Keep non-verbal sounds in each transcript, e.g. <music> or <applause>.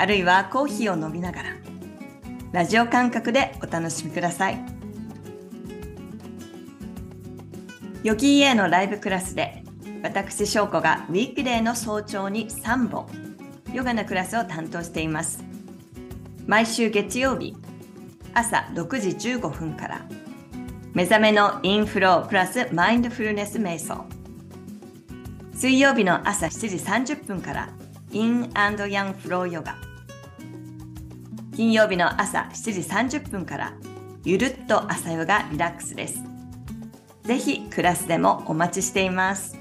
あるいはコーヒーを飲みながらラジオ感覚でお楽しみください。ヨギーエのライブクラスで私翔子がウィークデーの早朝に3本ヨガのクラスを担当しています。毎週月曜日朝6時15分から目覚めのインフロープラスマインドフルネス瞑想。水曜日の朝7時30分からインヤンフローヨガ金曜日の朝7時30分からゆるっと朝ヨガリラックスですぜひクラスでもお待ちしています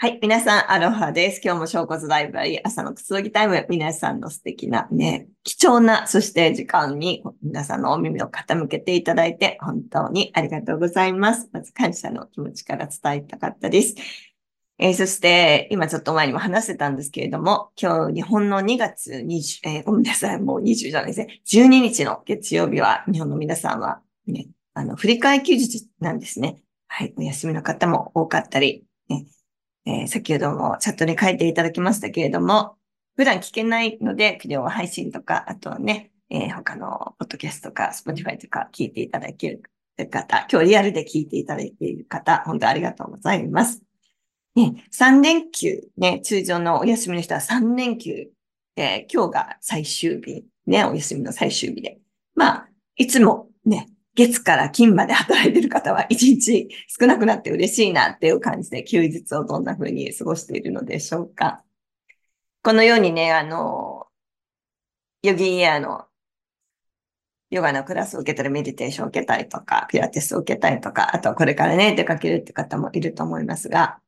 はい。皆さん、アロハです。今日も小骨ライブラリー朝のくつろぎタイム。皆さんの素敵なね、貴重な、そして時間に皆さんのお耳を傾けていただいて、本当にありがとうございます。まず感謝の気持ちから伝えたかったです。えー、そして、今ちょっと前にも話してたんですけれども、今日日本の2月20、えー、ごめんなさい、もう20じゃないですね。12日の月曜日は、日本の皆さんはね、あの、振り替え休日なんですね。はい。お休みの方も多かったり、ね、えー、先ほどもチャットに書いていただきましたけれども、普段聞けないので、ビデオ配信とか、あとはね、えー、他のポッドキャストとか、スポティファイとか聞いていただける方、今日リアルで聞いていただいている方、本当ありがとうございます。ね、3連休、ね、通常のお休みの人は3連休、え、今日が最終日、ね、お休みの最終日で。まあ、いつもね、月から金まで働いてる方は一日少なくなって嬉しいなっていう感じで休日をどんな風に過ごしているのでしょうか。このようにね、あの、ヨギーエアのヨガのクラスを受けたり、メディテーションを受けたりとか、ピラティスを受けたりとか、あとこれからね、出かけるって方もいると思いますが、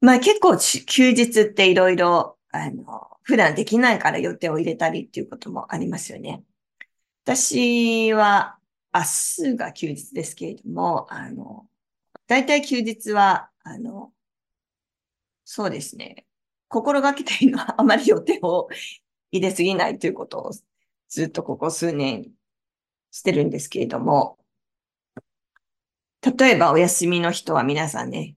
まあ結構休日っていろいろ、あの、普段できないから予定を入れたりっていうこともありますよね。私は明日が休日ですけれども、あの、大体休日は、あの、そうですね。心がけているのはあまり予定を入れすぎないということをずっとここ数年してるんですけれども、例えばお休みの人は皆さんね、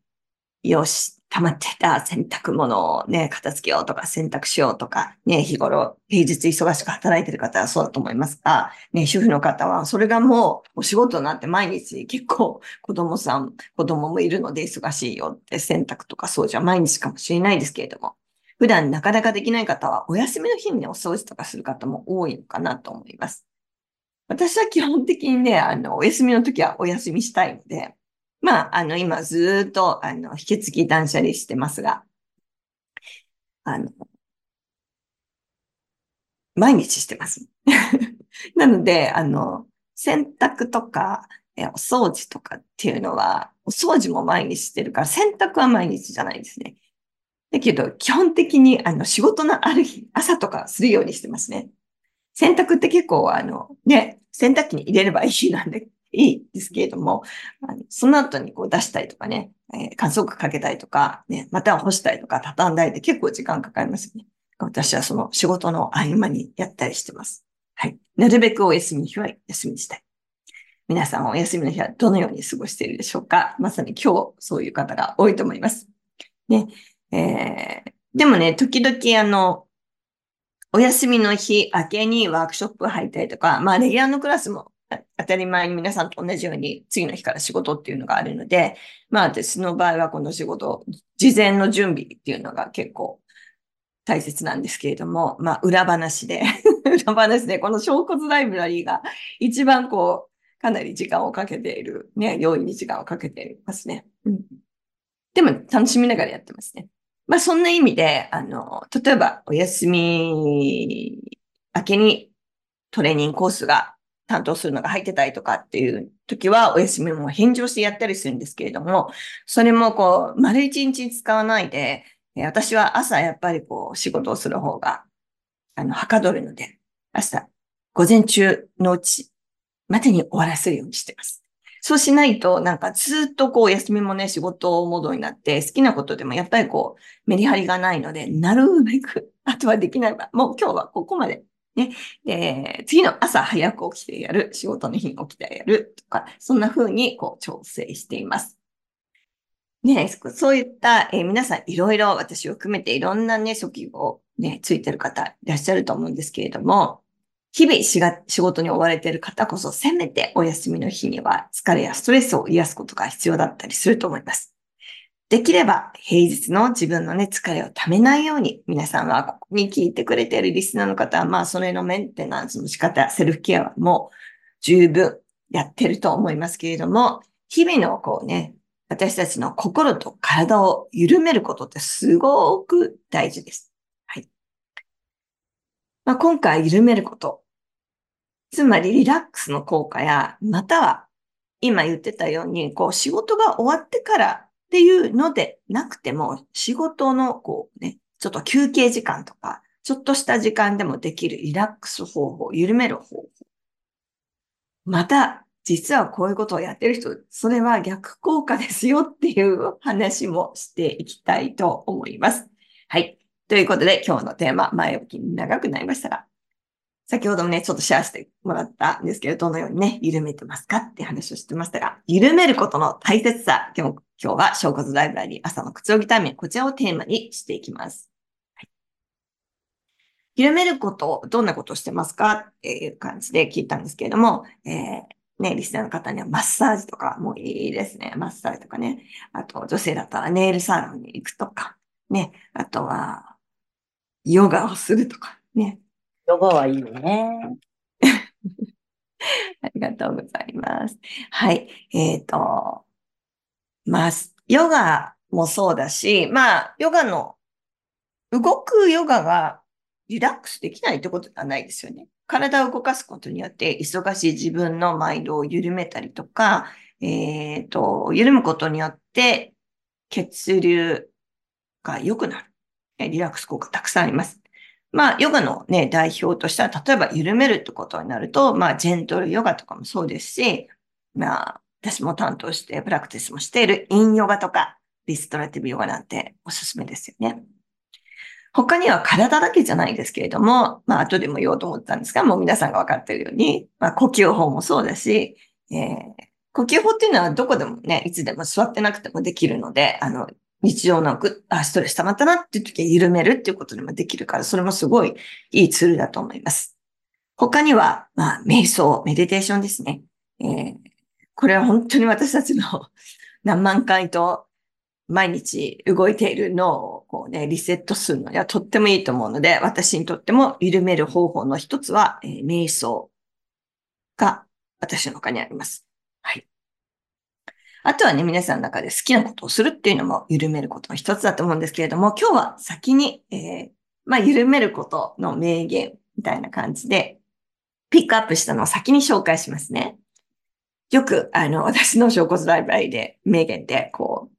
よし、溜まってた洗濯物をね、片付けようとか洗濯しようとか、ね、日頃、平日忙しく働いてる方はそうだと思いますが、ね、主婦の方は、それがもうお仕事になって毎日結構子供さん、子供もいるので忙しいよって洗濯とかそうじゃ毎日かもしれないですけれども、普段なかなかできない方は、お休みの日にね、お掃除とかする方も多いのかなと思います。私は基本的にね、あの、お休みの時はお休みしたいので、まあ、あの、今ずっと、あの、引き継ぎ断捨離してますが、あの、毎日してます。<laughs> なので、あの、洗濯とか、えお掃除とかっていうのは、お掃除も毎日してるから、洗濯は毎日じゃないですね。だけど、基本的に、あの、仕事のある日、朝とかするようにしてますね。洗濯って結構、あの、ね、洗濯機に入れればいいなんで、いいですけれども、その後にこう出したりとかね、えー、乾燥機かけたりとか、ね、または干したりとか畳んだりって結構時間かかりますよね。私はその仕事の合間にやったりしてます。はい。なるべくお休みの日は休みにしたい。皆さんお休みの日はどのように過ごしているでしょうかまさに今日そういう方が多いと思います。ね。えー、でもね、時々あの、お休みの日明けにワークショップ入ったりとか、まあレギュラーのクラスも当たり前に皆さんと同じように次の日から仕事っていうのがあるので、まあ私の場合はこの仕事、事前の準備っていうのが結構大切なんですけれども、まあ裏話で <laughs> 裏話でこの証拠ライブラリーが一番こう、かなり時間をかけている、ね、要因に時間をかけていますね。うん、でも楽しみながらやってますね。まあそんな意味で、あの、例えばお休み明けにトレーニングコースが担当するのが入ってたりとかっていう時はお休みも返上してやったりするんですけれども、それもこう、丸一日使わないで、私は朝やっぱりこう仕事をする方が、あの、はかどるので、朝、午前中のうちまでに終わらせるようにしてます。そうしないと、なんかずっとこう休みもね、仕事モードになって、好きなことでもやっぱりこう、メリハリがないので、なるべく、あとはできないば、もう今日はここまで。ね。で、次の朝早く起きてやる、仕事の日に起きてやるとか、そんな風にこう調整しています。ね、そういった、えー、皆さんいろいろ私を含めていろんなね、職業ね、ついてる方いらっしゃると思うんですけれども、日々しが仕事に追われている方こそ、せめてお休みの日には疲れやストレスを癒すことが必要だったりすると思います。できれば平日の自分のね、疲れをためないように、皆さんはここに聞いてくれているリスナーの方は、まあ、それのメンテナンスの仕方、セルフケアはもう十分やってると思いますけれども、日々のこうね、私たちの心と体を緩めることってすごく大事です。はい。まあ、今回緩めること、つまりリラックスの効果や、または今言ってたように、こう仕事が終わってからっていうのでなくても、仕事のこうね、ちょっと休憩時間とか、ちょっとした時間でもできるリラックス方法、緩める方法。また、実はこういうことをやってる人、それは逆効果ですよっていう話もしていきたいと思います。はい。ということで、今日のテーマ、前置きに長くなりましたが、先ほどもね、ちょっとシェアしてもらったんですけど、どのようにね、緩めてますかって話をしてましたが、緩めることの大切さ、今日今日は小骨ライブラリー朝のくつろぎタイム、こちらをテーマにしていきます。はい、緩めること、どんなことをしてますか？っていう感じで聞いたんですけれども、えーね、リスナーの方にはマッサージとかもいいですね。マッサージとかね。あと、女性だったらネイルサロンに行くとか、ね。あとは、ヨガをするとか、ね。ヨガはいいよね。<laughs> ありがとうございます。はい。えっ、ー、と、まあ、ヨガもそうだし、まあ、ヨガの、動くヨガがリラックスできないってことはないですよね。体を動かすことによって、忙しい自分のマインドを緩めたりとか、えっ、ー、と、緩むことによって、血流が良くなる。リラックス効果たくさんあります。まあ、ヨガのね、代表としては、例えば緩めるってことになると、まあ、ジェントルヨガとかもそうですし、まあ、私も担当してプラクティスもしているインヨガとか、リストラティブヨガなんておすすめですよね。他には体だけじゃないですけれども、まあ後でも言おうと思ったんですが、もう皆さんが分かっているように、まあ呼吸法もそうだし、えー、呼吸法っていうのはどこでもね、いつでも座ってなくてもできるので、あの、日常のぐあ、ストレス溜まったなっていう時は緩めるっていうことでもできるから、それもすごいいいツールだと思います。他には、まあ、瞑想、メディテーションですね。えー、これは本当に私たちの <laughs> 何万回と毎日動いている脳をこうね、リセットするのにはとってもいいと思うので、私にとっても緩める方法の一つは、えー、瞑想が私の中にあります。はい。あとはね、皆さんの中で好きなことをするっていうのも緩めることの一つだと思うんですけれども、今日は先に、えー、まあ、緩めることの名言みたいな感じで、ピックアップしたのを先に紹介しますね。よく、あの、<laughs> 私の小骨ライブラリで名言で、こう、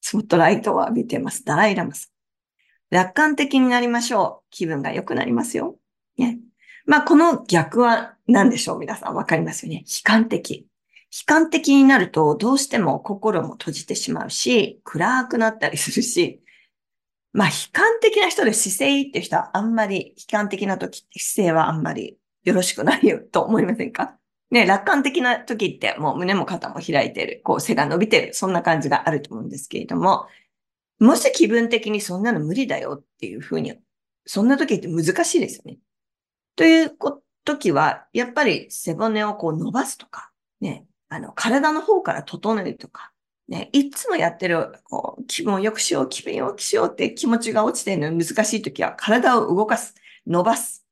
スポットライトを浴びてます。ダライラマさん。楽観的になりましょう。気分が良くなりますよ。ね。まあ、この逆は何でしょう？皆さんわかりますよね。悲観的。悲観的になるとどうしても心も閉じてしまうし、暗くなったりするし、まあ悲観的な人で姿勢いいっていう人はあんまり悲観的な時って姿勢はあんまりよろしくないよと思いませんか？ね、楽観的な時ってもう胸も肩も開いてる、こう背が伸びてる、そんな感じがあると思うんですけれども、もし気分的にそんなの無理だよっていうふうに、そんな時って難しいですよね。という時は、やっぱり背骨をこう伸ばすとか、ね、あの、体の方から整えるとか、ね、いつもやってる、こう、気分を良くしよう、気分を良くしようって気持ちが落ちてるのに難しいときは、体を動かす、伸ばす、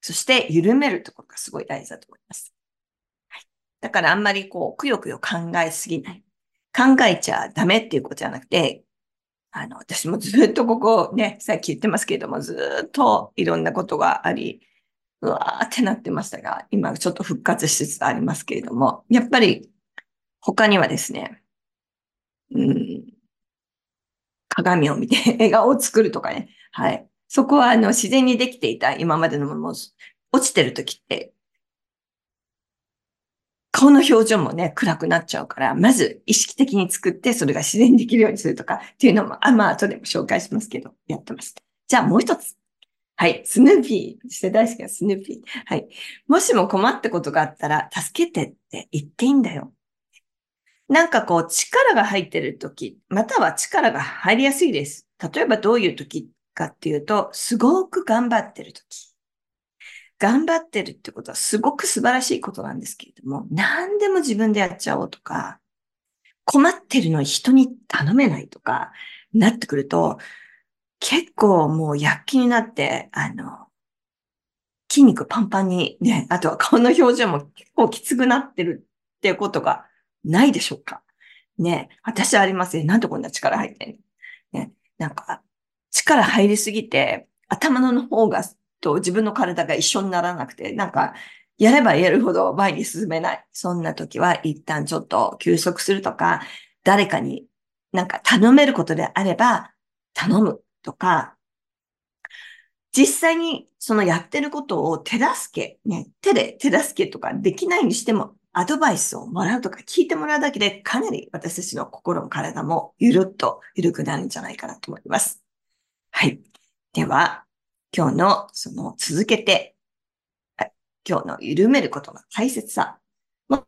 そして緩めるところがすごい大事だと思います。だからあんまりこう、くよくよ考えすぎない。考えちゃダメっていうことじゃなくて、あの、私もずっとここね、さっき言ってますけれども、ずっといろんなことがあり、うわーってなってましたが、今ちょっと復活しつつありますけれども、やっぱり他にはですね、うん、鏡を見て <laughs> 笑顔を作るとかね。はい。そこはあの自然にできていた今までのもの落ちてる時って、顔の表情もね、暗くなっちゃうから、まず意識的に作って、それが自然にできるようにするとかっていうのも、あ、まあ、後でも紹介しますけど、やってます。じゃあもう一つ。はい。スヌーピー。して大好きなスヌーピー。はい。もしも困ったことがあったら、助けてって言っていいんだよ。なんかこう、力が入ってる時、または力が入りやすいです。例えばどういう時かっていうと、すごく頑張ってる時。頑張ってるってことはすごく素晴らしいことなんですけれども、何でも自分でやっちゃおうとか、困ってるのに人に頼めないとか、なってくると、結構もう躍起になって、あの、筋肉パンパンにね、あとは顔の表情も結構きつくなってるっていうことがないでしょうかね、私はありますね。なんでこんな力入ってんの？ね、なんか、力入りすぎて、頭の方がと自分の体が一緒にならなくて、なんか、やればやるほど前に進めない。そんな時は一旦ちょっと休息するとか、誰かになんか頼めることであれば頼むとか、実際にそのやってることを手助け、ね、手で手助けとかできないにしてもアドバイスをもらうとか聞いてもらうだけでかなり私たちの心も体もゆるっと緩くなるんじゃないかなと思います。はい。では、今日のその続けて、今日の緩めることの大切さ。も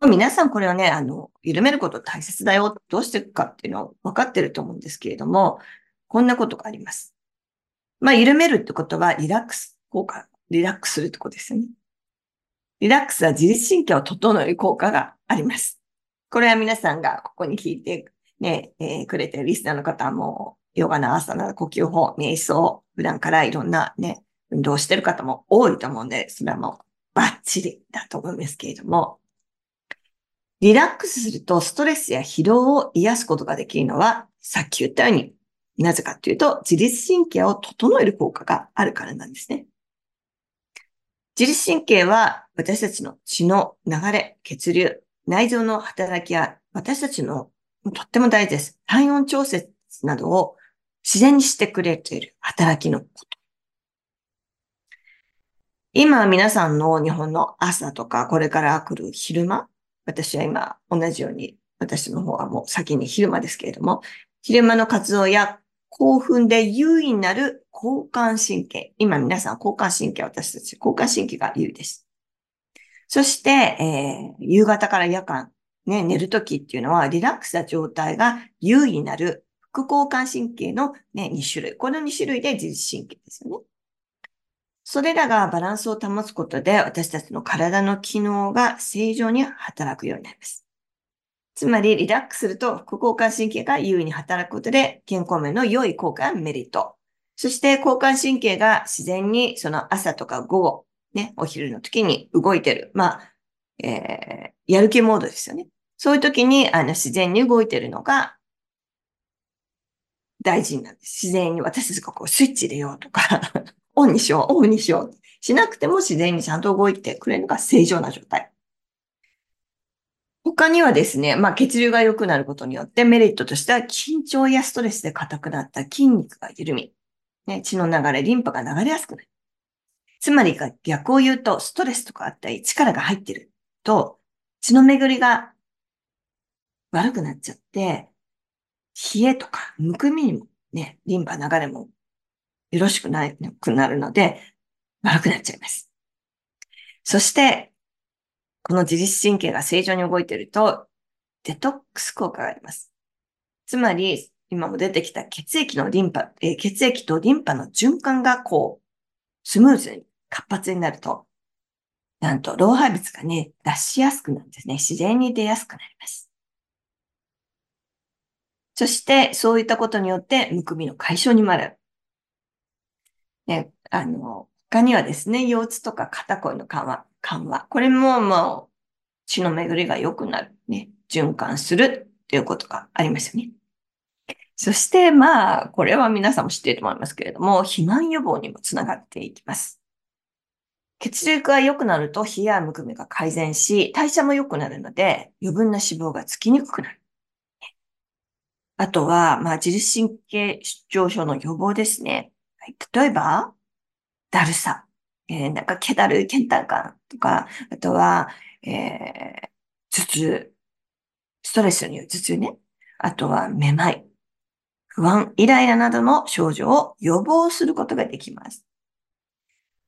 う皆さんこれはね、あの、緩めること大切だよ。どうしていくかっていうのを分かってると思うんですけれども、こんなことがあります。まあ、緩めるってことはリラックス効果、リラックスするってことですよね。リラックスは自律神経を整える効果があります。これは皆さんがここに聞いてね、えー、くれてるリスナーの方もヨガの朝の呼吸法、瞑想、普段からいろんなね、運動してる方も多いと思うんで、それはもうバッチリだと思うんですけれども、リラックスするとストレスや疲労を癒すことができるのは、さっき言ったように、なぜかというと、自律神経を整える効果があるからなんですね。自律神経は私たちの血の流れ、血流、内臓の働きや私たちのとっても大事です。体温調節などを自然にしてくれている働きのこと。今皆さんの日本の朝とかこれから来る昼間、私は今同じように、私の方はもう先に昼間ですけれども、昼間の活動や興奮で優位になる交感神経。今皆さん交感神経、私たち交感神経が優位です。そして、えー、夕方から夜間、ね、寝るときっていうのはリラックスした状態が優位になる副交感神経のね、2種類。この2種類で自律神経ですよね。それらがバランスを保つことで、私たちの体の機能が正常に働くようになります。つまり、リラックスすると、副交感神経が優位に働くことで、健康面の良い効果やメリット。そして、交感神経が自然に、その朝とか午後、ね、お昼の時に動いてる。まあ、えー、やる気モードですよね。そういう時に、あの、自然に動いてるのが、大事なんです。自然に私たちがこうスイッチ入れようとか <laughs> オンにしよう、オフにしよう。しなくても自然にちゃんと動いてくれるのが正常な状態。他にはですね、まあ血流が良くなることによってメリットとしては緊張やストレスで硬くなった筋肉が緩み、ね、血の流れ、リンパが流れやすくなる。つまり逆を言うと、ストレスとかあったり力が入ってると、血の巡りが悪くなっちゃって、冷えとか、むくみにもね、リンパ流れもよろしくなくなるので、悪くなっちゃいます。そして、この自律神経が正常に動いていると、デトックス効果があります。つまり、今も出てきた血液のリンパ、えー、血液とリンパの循環がこう、スムーズに活発になると、なんと老廃物がね、出しやすくなるんですね。自然に出やすくなります。そして、そういったことによって、むくみの解消にもなる。ね、あの、他にはですね、腰痛とか肩こりの緩和、緩和。これももう、血の巡りが良くなる。ね、循環するっていうことがありますよね。そして、まあ、これは皆さんも知っていると思いますけれども、肥満予防にもつながっていきます。血流が良くなると冷やむくみが改善し、代謝も良くなるので、余分な脂肪がつきにくくなる。あとは、まあ、自律神経失調症の予防ですね。はい、例えば、だるさ。えー、なんか、気だる倦怠感とか、あとは、えー、頭痛。ストレスによる頭痛ね。あとは、めまい。不安、イライラなどの症状を予防することができます。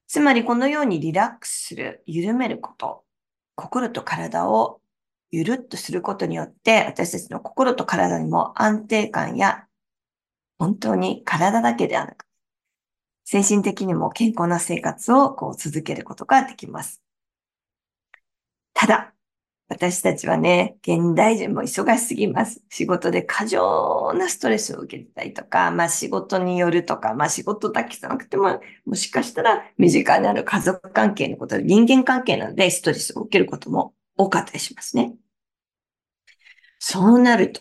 つまりこのようにリラックスする、緩めること、心と体をゆるっとすることによって、私たちの心と体にも安定感や、本当に体だけではなく、精神的にも健康な生活をこう続けることができます。ただ、私たちはね、現代人も忙しすぎます。仕事で過剰なストレスを受けたりとか、まあ仕事によるとか、まあ仕事だけじゃなくても、もしかしたら身近にある家族関係のこと、人間関係なのでストレスを受けることも多かったりしますね。そうなると、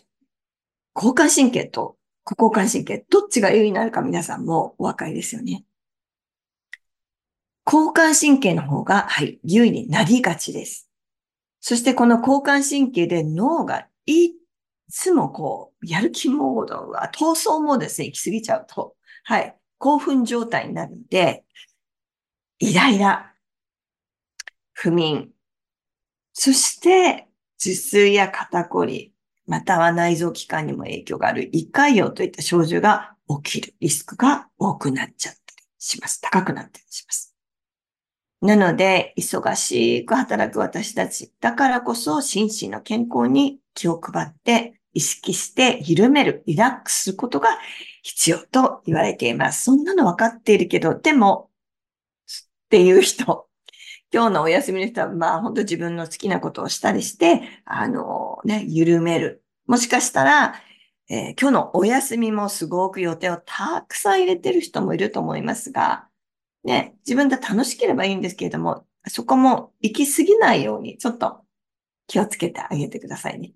交感神経と副交感神経、どっちが優位になるか皆さんもお分かりですよね。交感神経の方が、はい、優位になりがちです。そしてこの交感神経で脳がいつもこう、やる気モードは闘争モードですね、行き過ぎちゃうと。はい。興奮状態になるんで、イライラ、不眠、そして頭痛や肩こり、または内臓器官にも影響がある胃潰瘍といった症状が起きるリスクが多くなっちゃったりします。高くなったりします。なので、忙しく働く私たち。だからこそ、心身の健康に気を配って、意識して緩める、リラックスすることが必要と言われています。そんなの分かっているけど、でも、っていう人、今日のお休みの人は、まあ、本当自分の好きなことをしたりして、あの、ね、緩める。もしかしたら、えー、今日のお休みもすごく予定をたくさん入れてる人もいると思いますが、ね、自分で楽しければいいんですけれども、そこも行き過ぎないように、ちょっと気をつけてあげてくださいね。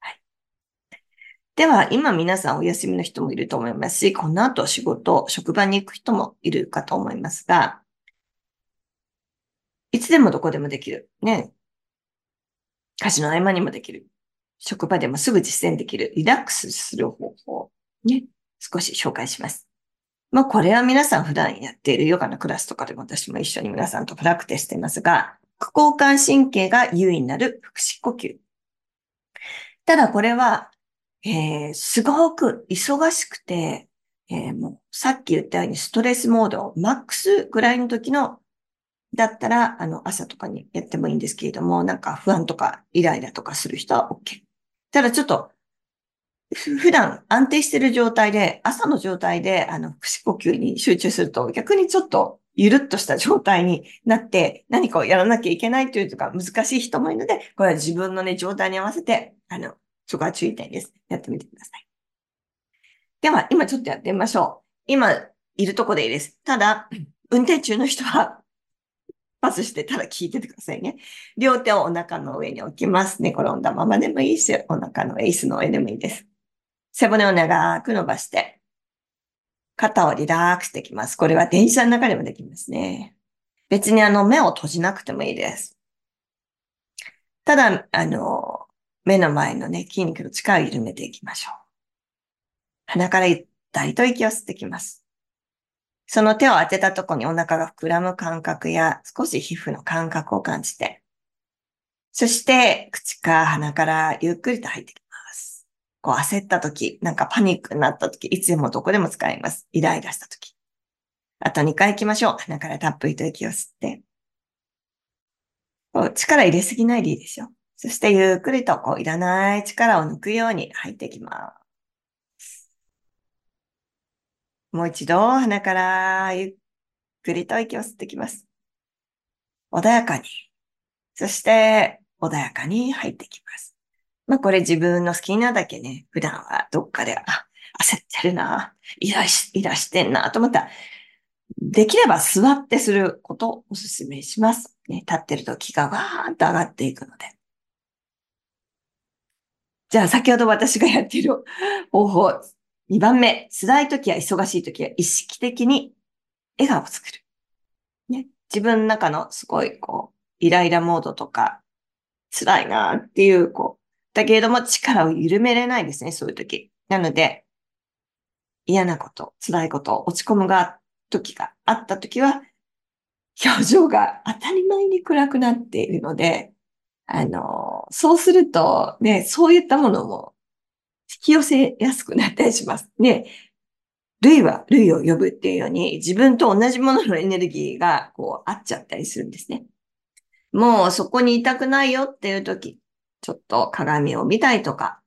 はい。では、今皆さんお休みの人もいると思いますし、この後仕事、職場に行く人もいるかと思いますが、いつでもどこでもできる。ね。家事の合間にもできる。職場でもすぐ実践できる。リラックスする方法。ね。少し紹介します。まあ、これは皆さん普段やっているヨガのクラスとかでも私も一緒に皆さんとプラクティスしてますが、副交感神経が優位になる腹式呼吸。ただこれは、えー、すごく忙しくて、えー、もうさっき言ったようにストレスモード、マックスぐらいの時の、だったら、あの、朝とかにやってもいいんですけれども、なんか不安とかイライラとかする人は OK。ただちょっと普段安定してる状態で、朝の状態で、あの、腹式呼吸に集中すると、逆にちょっとゆるっとした状態になって、何かをやらなきゃいけないというとか、難しい人もいるので、これは自分のね、状態に合わせて、あの、そこは注意点です。やってみてください。では、今ちょっとやってみましょう。今、いるとこでいいです。ただ、運転中の人は、パスしてたら聞いててくださいね。両手をお腹の上に置きます。寝転んだままでもいいし、お腹の上、椅子の上でもいいです。背骨を長く伸ばして、肩をリラックスできます。これは電車の中でもできますね。別にあの目を閉じなくてもいいです。ただ、あの、目の前のね、筋肉の力を緩めていきましょう。鼻からゆったりと息を吸ってきます。その手を当てたとこにお腹が膨らむ感覚や少し皮膚の感覚を感じて、そして口か鼻からゆっくりと入ってきますこう焦った時、なんかパニックになった時、いつでもどこでも使います。イライラした時。あと2回行きましょう。鼻からたっぷりと息を吸って。こう力入れすぎないでいいですよ。そしてゆっくりとこういらない力を抜くように入っていきます。もう一度鼻からゆっくりと息を吸ってきます。穏やかに。そして穏やかに入ってきます。まあこれ自分の好きなだけね、普段はどっかで、あ、焦ってるな、イラし、イラしてんな、と思ったら、できれば座ってすることをお勧めします。ね、立ってると気がわーっと上がっていくので。じゃあ先ほど私がやっている方法、2番目、辛い時や忙しい時は意識的に笑顔を作る。ね、自分の中のすごい、こう、イライラモードとか、辛いなっていう、こう、だけれども力を緩めれないですね、そういう時。なので、嫌なこと、辛いこと、落ち込むが、時があった時は、表情が当たり前に暗くなっているので、あの、そうすると、ね、そういったものもき寄せやすくなったりします。<laughs> ね、類は類を呼ぶっていうように、自分と同じもののエネルギーがこう合っちゃったりするんですね。もうそこにいたくないよっていう時、ちょっと鏡を見たいとか、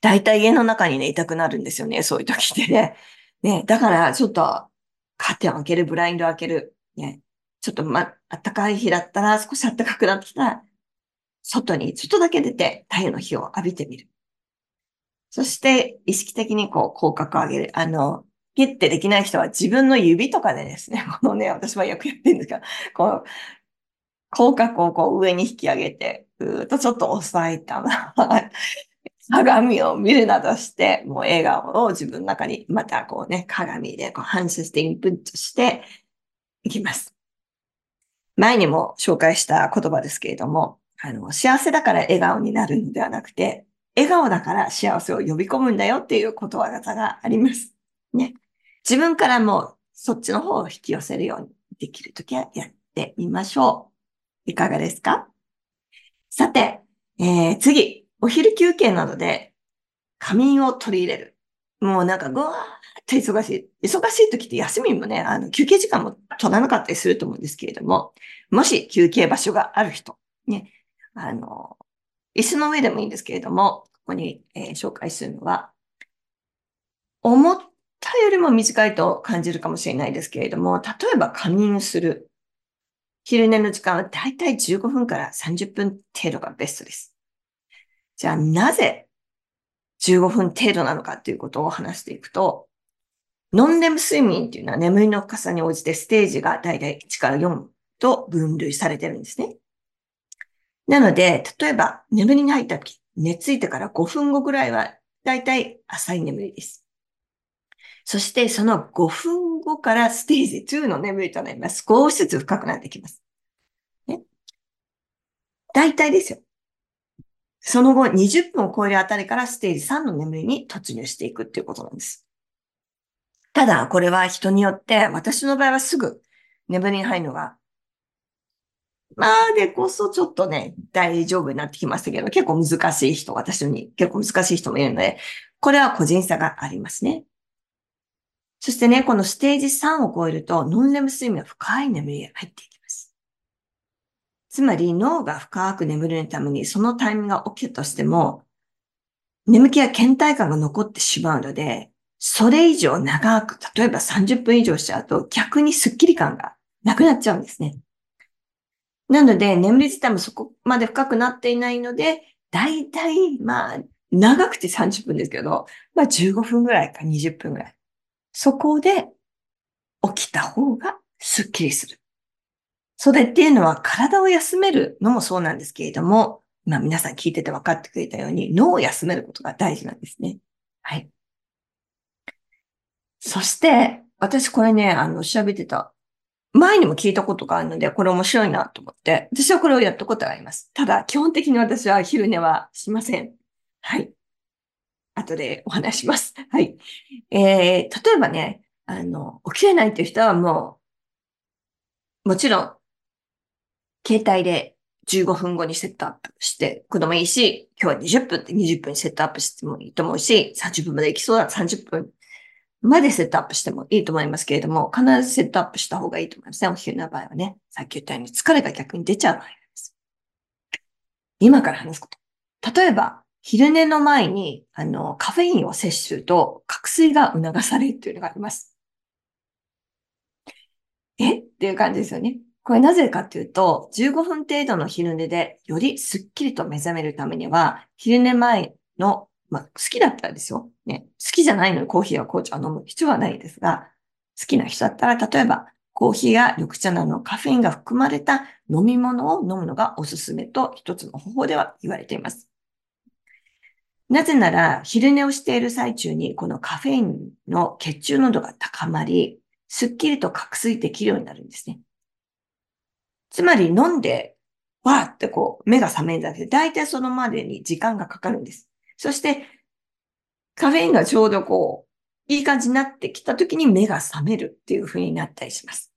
だいたい家の中にね、いたくなるんですよね、そういう時ってね。ね、だからちょっとカーテンを開ける、ブラインドを開ける。ね、ちょっとま、暖かい日だったら、少し暖かくなってきたら、外に、外だけ出て太陽の日を浴びてみる。そして、意識的にこう、口角上げる。あの、ピッてできない人は自分の指とかでですね、<laughs> このね、私はよくやってるんですが、こう、口角をこう上に引き上げて、ぐーっとちょっと押さえたまま、<laughs> 鏡を見るなどして、もう笑顔を自分の中にまたこうね、鏡でこう反射してインプットしていきます。前にも紹介した言葉ですけれども、あの、幸せだから笑顔になるのではなくて、笑顔だから幸せを呼び込むんだよっていうことわざがあります。ね。自分からもそっちの方を引き寄せるようにできるときはやってみましょう。いかがですか？さて、えー、次、お昼休憩などで仮眠を取り入れる。もうなんかぐわーって忙しい。忙しい時って休みもね、あの休憩時間も取らなかったりすると思うんですけれども、もし休憩場所がある人、ね、あの、椅子の上でもいいんですけれども、ここに、えー、紹介するのは、思ったよりも短いと感じるかもしれないですけれども、例えば仮眠する。昼寝の時間はだいたい15分から30分程度がベストです。じゃあなぜ15分程度なのかっていうことを話していくと、ノンレム睡眠っていうのは眠りの深さに応じてステージがだいたい1から4と分類されてるんですね。なので、例えば眠りに入った時、寝ついてから5分後ぐらいはだいたい浅い眠りです。そしてその5分後からステージ2の眠りとなります。少しずつ深くなってきます。ね。大体ですよ。その後20分を超えるあたりからステージ3の眠りに突入していくっていうことなんです。ただ、これは人によって、私の場合はすぐ眠りに入るのが、まあ、でこそちょっとね、大丈夫になってきましたけど、結構難しい人、私に結構難しい人もいるので、これは個人差がありますね。そしてね、このステージ3を超えると、ノンレム睡眠は深い眠りへ入っていきます。つまり、脳が深く眠るために、そのタイミングが起きたとしても、眠気や倦怠感が残ってしまうので、それ以上長く、例えば30分以上しちゃうと、逆にスッキリ感がなくなっちゃうんですね。なので、眠り自体もそこまで深くなっていないので、だいたい、まあ、長くて30分ですけど、まあ15分ぐらいか20分ぐらい。そこで起きた方がスッキリする。それっていうのは体を休めるのもそうなんですけれども、まあ皆さん聞いてて分かってくれたように脳を休めることが大事なんですね。はい。そして、私これね、あの、調べてた。前にも聞いたことがあるので、これ面白いなと思って、私はこれをやったことがあります。ただ、基本的に私は昼寝はしません。はい。後でお話します。はい。えー、例えばね、あの、起きれないっていう人はもう、もちろん、携帯で15分後にセットアップしてくのもいいし、今日は20分って20分にセットアップしてもいいと思うし、30分まで行きそうだ30分までセットアップしてもいいと思いますけれども、必ずセットアップした方がいいと思いますね。お昼の場合はね。さっき言ったように疲れが逆に出ちゃう場合です。今から話すこと。例えば、昼寝の前に、あの、カフェインを摂取すると、覚醒が促されるというのがあります。え？っていう感じですよね。これなぜかというと、15分程度の昼寝でよりスッキリと目覚めるためには、昼寝前のまあ、好きだったらですよ。ね。好きじゃないのにコーヒーや紅茶を飲む必要はないですが、好きな人だったら、例えば、コーヒーや緑茶などのカフェインが含まれた飲み物を飲むのがおすすめと一つの方法では言われています。なぜなら、昼寝をしている最中にこのカフェインの血中濃度が高まり、すっきりと覚睡できるようになるんですね。つまり飲んで、わーってこう、目が覚めるだけど、大体そのまでに時間がかかるんです。そして、カフェインがちょうどこう、いい感じになってきた時に目が覚めるっていう風になったりします。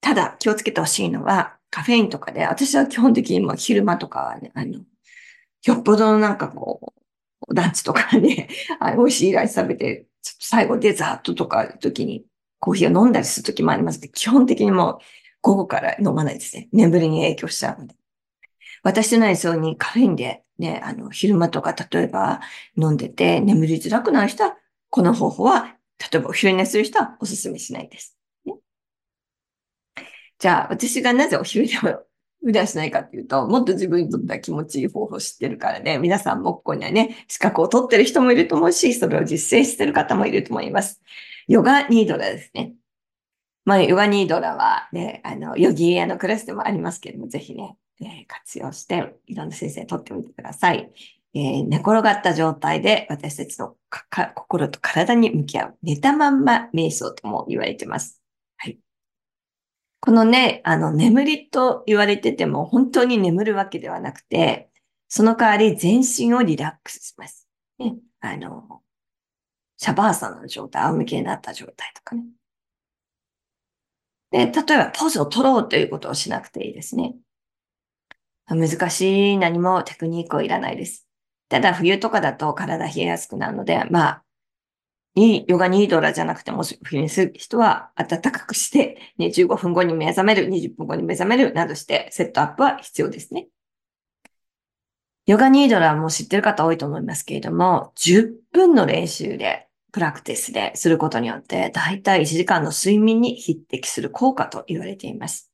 ただ、気をつけてほしいのは、カフェインとかで、私は基本的にも昼間とかはね、あの、よっぽどのなんかこう、ランチとかね、<laughs> 美味しいライス食べて、ちょっと最後デザートとか時にコーヒーを飲んだりする時もありますけど、基本的にもう午後から飲まないですね。眠りに影響しちゃうので。私のようにカフェインでね、あの、昼間とか例えば飲んでて眠りづらくなる人は、この方法は、例えばお昼寝する人はお勧めしないです。ね、じゃあ、私がなぜお昼寝を普段しないかっていうと、もっと自分にとっては気持ちいい方法を知ってるからね、皆さんもここにはね、資格を取ってる人もいると思うし、それを実践してる方もいると思います。ヨガニードラですね。まあ、ヨガニードラはね、あの、ヨギーアのクラスでもありますけども、ぜひね、え、活用して、いろんな先生取ってみてください。えー、寝転がった状態で私たちの心と体に向き合う寝たまんま瞑想とも言われてます。はい。このね、あの、眠りと言われてても本当に眠るわけではなくて、その代わり全身をリラックスします。ね、あの、シャバーサの状態、仰向けになった状態とかね。で、例えばポーズを取ろうということをしなくていいですね。難しい何もテクニックはいらないです。ただ冬とかだと体冷えやすくなるので、まあ、いいヨガニードラじゃなくても、冬にする人は暖かくして、ね、15分後に目覚める、20分後に目覚めるなどしてセットアップは必要ですね。ヨガニードラも知ってる方多いと思いますけれども、10分の練習で、プラクティスですることによって、だいたい1時間の睡眠に匹敵する効果と言われています。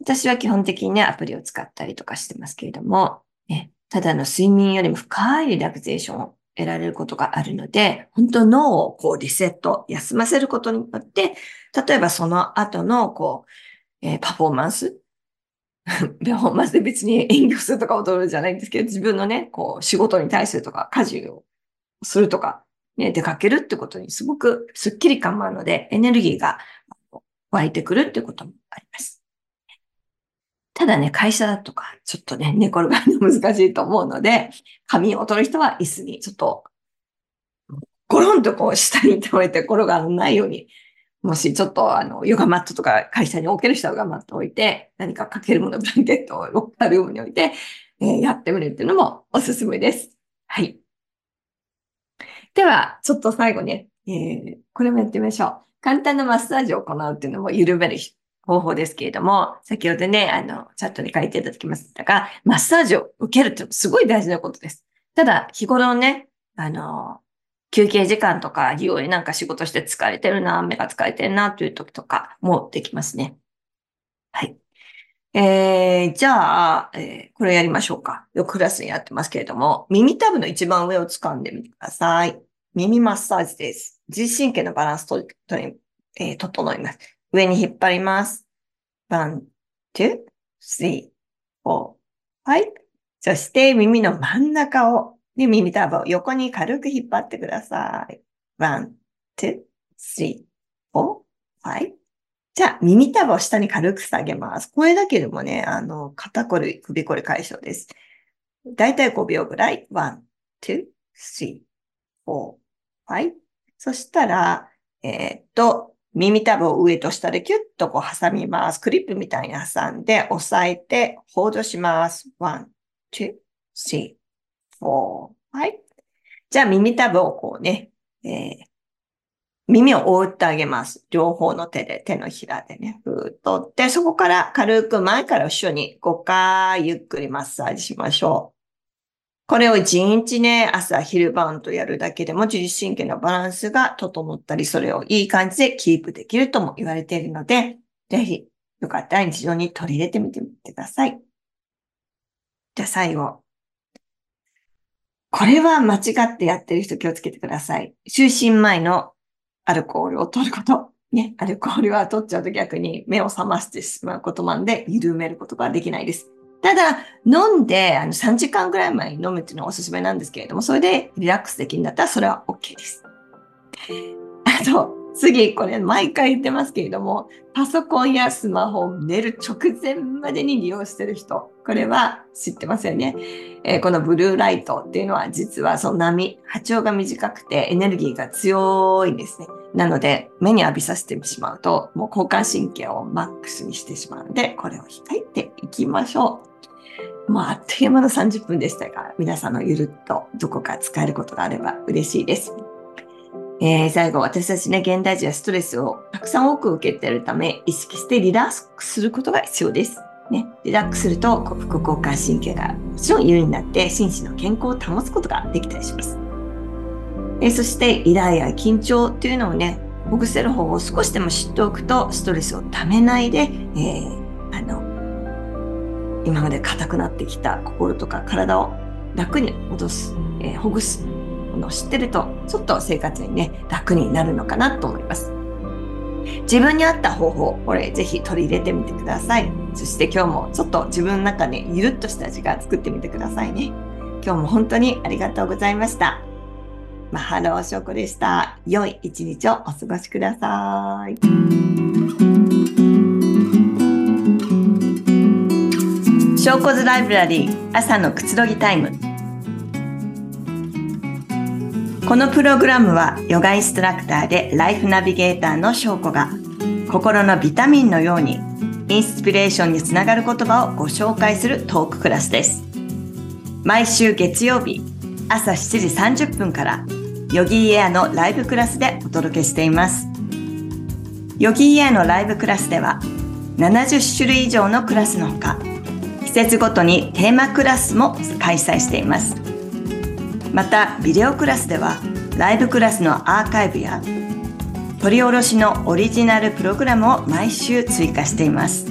私は基本的にね、アプリを使ったりとかしてますけれども、ね、ただの睡眠よりも深いリラクゼーションを得られることがあるので、本当脳をこうリセット、休ませることによって、例えばその後のこう、えー、パフォーマンス、<laughs> パフォーマンスで別に演技をするとか踊るじゃないんですけど、自分のね、こう仕事に対するとか、家事をするとか、ね、出かけるってことにすごくスッキリ感もあるので、エネルギーが湧いてくるってこともあります。ただね、会社だとか、ちょっとね、寝転がるの難しいと思うので、仮眠を取る人は椅子にちょっと、ゴロンとこう下に倒れて転がらないように、もしちょっとあの、ヨガマットとか会社に置ける人はヨガマット置いて、何かかけるもの、ブランケットをロッカールームに置いて、えー、やってみるっていうのもおすすめです。はい。では、ちょっと最後ね、えー、これもやってみましょう。簡単なマッサージを行うっていうのも緩める方法ですけれども、先ほどね、あの、チャットに書いていただきましたが、マッサージを受けるってすごい大事なことです。ただ、日頃ね、あの、休憩時間とか、利用になんか仕事して疲れてるな、目が疲れてるな、という時とかもできますね。はい。えー、じゃあ、えー、これやりましょうか。よくクラスにやってますけれども、耳たぶの一番上を掴んでみてください。耳マッサージです。自律神経のバランスと、とえー、整います。上に引っ張ります。one, two, three, four, five. そして耳の真ん中を、で耳たぶを横に軽く引っ張ってください。one, two, three, four, five. じゃあ、耳たぶを下に軽く下げます。これだけでもね、あの、肩こり、首こり解消です。だいたい5秒ぐらい。one, two, three, four, five. そしたら、えー、っと、耳たぶを上と下でキュッとこう挟みます。クリップみたいに挟んで、押さえて、ホードします。one, two, three, four, はい。じゃあ耳たぶをこうね、えー、耳を覆ってあげます。両方の手で、手のひらでね、ふーっとって、そこから軽く前から後ろに5回ゆっくりマッサージしましょう。これを1日ね、朝、昼晩とやるだけでも自律神経のバランスが整ったり、それをいい感じでキープできるとも言われているので、ぜひ、よかったら日常に取り入れてみてみてください。じゃあ最後。これは間違ってやってる人気をつけてください。就寝前のアルコールを取ること。ね、アルコールは取っちゃうと逆に目を覚ましてしまうことなんで、緩めることができないです。ただ、飲んであの3時間ぐらい前に飲むっていうのはおすすめなんですけれども、それでリラックスできるんだったらそれは OK です。<laughs> あと、次、これ毎回言ってますけれども、パソコンやスマホを寝る直前までに利用してる人、これは知ってますよね。えー、このブルーライトっていうのは実はその波、波長が短くてエネルギーが強いんですね。なので、目に浴びさせてしまうと、もう交感神経をマックスにしてしまうので、これを控えていきましょう。もうあっという間の30分でしたが、皆さんのゆるっとどこか使えることがあれば嬉しいです。えー、最後、私たちね、現代人はストレスをたくさん多く受けているため、意識してリラックスすることが必要です。ね、リラックスすると、副交感神経がもちろん優位になって、心身の健康を保つことができたりします。えー、そして、イライラ、緊張っていうのをね、ほぐせる方法を少しでも知っておくと、ストレスをためないで、えー、今まで硬くなってきた心とか体を楽に戻す、えー、ほぐすのを知ってると、ちょっと生活にね、楽になるのかなと思います。自分に合った方法、これぜひ取り入れてみてください。そして今日もちょっと自分の中でゆるっとした時間作ってみてくださいね。今日も本当にありがとうございました。マハローショコでした。良い一日をお過ごしください。ショーコズライブラリー朝のくつろぎタイム。このプログラムはヨガインストラクターでライフナビゲーターの翔子が心のビタミンのようにインスピレーションにつながる言葉をご紹介するトーククラスです。毎週月曜日朝7時30分からヨギーエアのライブクラスでお届けしています。ヨギーエアのライブクラスでは70種類以上のクラスのほか季節ごとにテーマクラスも開催しています。またビデオクラスではライブクラスのアーカイブや取り下ろしのオリジナルプログラムを毎週追加しています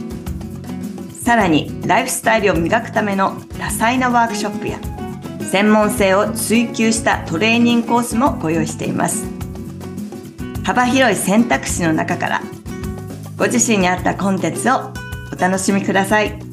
さらにライフスタイルを磨くための多彩なワークショップや専門性を追求したトレーニングコースもご用意しています幅広い選択肢の中からご自身に合ったコンテンツをお楽しみください。